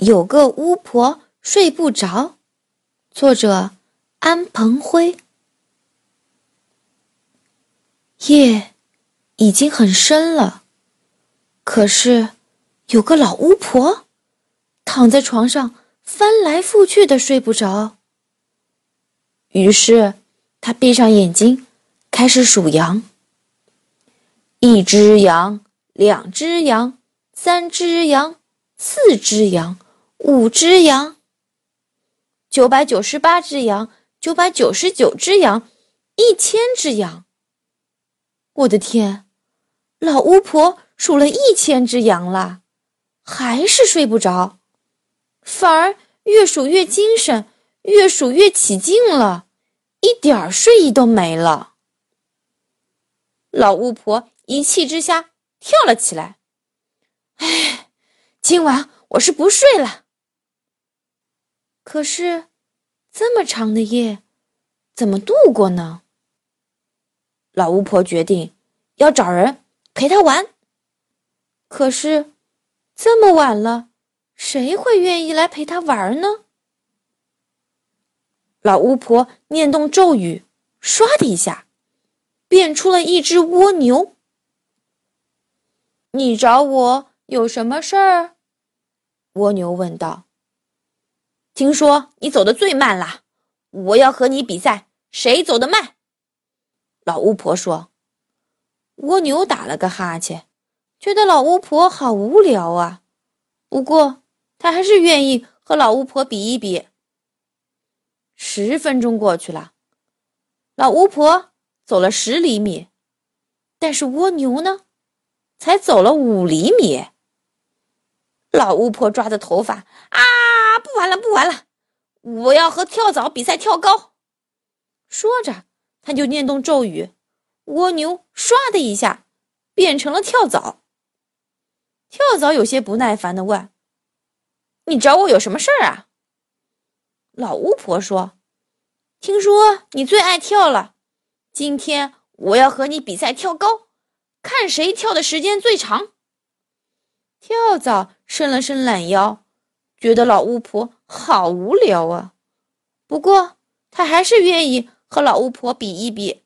有个巫婆睡不着。作者安鹏辉。夜已经很深了，可是有个老巫婆躺在床上翻来覆去的睡不着。于是她闭上眼睛，开始数羊：一只羊，两只羊，三只羊，四只羊。五只羊，九百九十八只羊，九百九十九只羊，一千只羊。我的天，老巫婆数了一千只羊了，还是睡不着，反而越数越精神，越数越起劲了，一点儿睡意都没了。老巫婆一气之下跳了起来，哎，今晚我是不睡了。可是，这么长的夜，怎么度过呢？老巫婆决定要找人陪她玩。可是，这么晚了，谁会愿意来陪她玩呢？老巫婆念动咒语，唰的一下，变出了一只蜗牛。你找我有什么事儿？蜗牛问道。听说你走的最慢啦，我要和你比赛，谁走的慢？老巫婆说。蜗牛打了个哈欠，觉得老巫婆好无聊啊。不过他还是愿意和老巫婆比一比。十分钟过去了，老巫婆走了十厘米，但是蜗牛呢，才走了五厘米。老巫婆抓着头发啊！不玩了，不玩了！我要和跳蚤比赛跳高。说着，他就念动咒语，蜗牛唰的一下变成了跳蚤。跳蚤有些不耐烦的问：“你找我有什么事儿啊？”老巫婆说：“听说你最爱跳了，今天我要和你比赛跳高，看谁跳的时间最长。”跳蚤伸了伸懒腰，觉得老巫婆好无聊啊。不过他还是愿意和老巫婆比一比。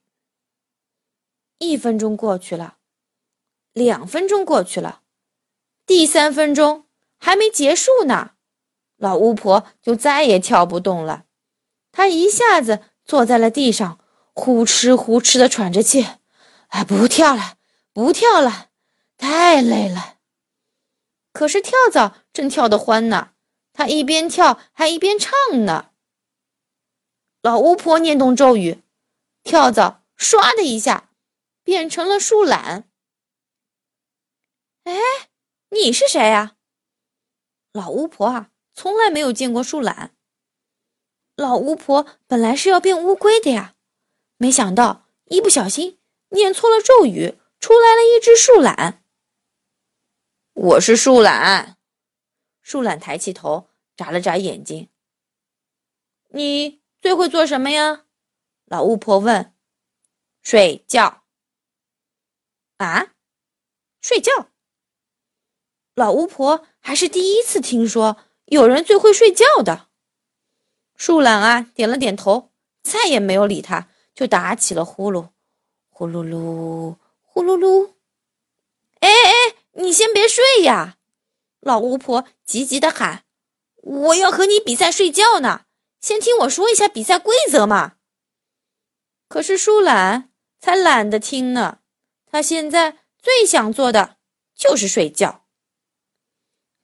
一分钟过去了，两分钟过去了，第三分钟还没结束呢，老巫婆就再也跳不动了。她一下子坐在了地上，呼哧呼哧的喘着气。哎，不跳了，不跳了，太累了。可是跳蚤正跳得欢呢，它一边跳还一边唱呢。老巫婆念动咒语，跳蚤唰的一下变成了树懒。哎，你是谁呀？老巫婆啊，从来没有见过树懒。老巫婆本来是要变乌龟的呀，没想到一不小心念错了咒语，出来了一只树懒。我是树懒，树懒抬起头，眨了眨眼睛。你最会做什么呀？老巫婆问。睡觉。啊？睡觉？老巫婆还是第一次听说有人最会睡觉的。树懒啊，点了点头，再也没有理他，就打起了呼噜，呼噜噜，呼噜噜。哎哎！你先别睡呀！老巫婆急急的喊：“我要和你比赛睡觉呢，先听我说一下比赛规则嘛。”可是树懒才懒得听呢，他现在最想做的就是睡觉。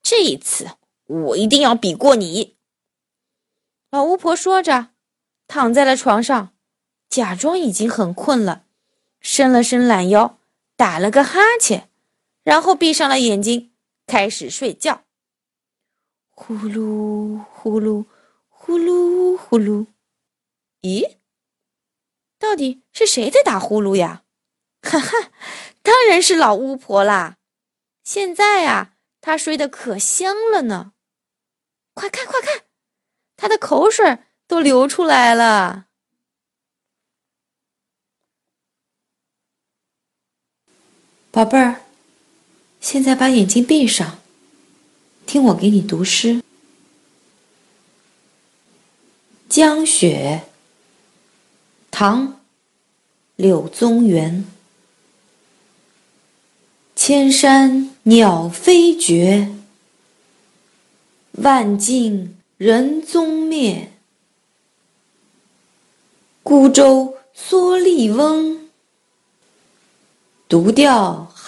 这一次我一定要比过你！老巫婆说着，躺在了床上，假装已经很困了，伸了伸懒腰，打了个哈欠。然后闭上了眼睛，开始睡觉。呼噜呼噜呼噜呼噜，咦，到底是谁在打呼噜呀？哈哈，当然是老巫婆啦！现在啊，她睡得可香了呢。快看快看，她的口水都流出来了，宝贝儿。现在把眼睛闭上，听我给你读诗。江雪，唐·柳宗元。千山鸟飞绝，万径人踪灭。孤舟蓑笠翁，独钓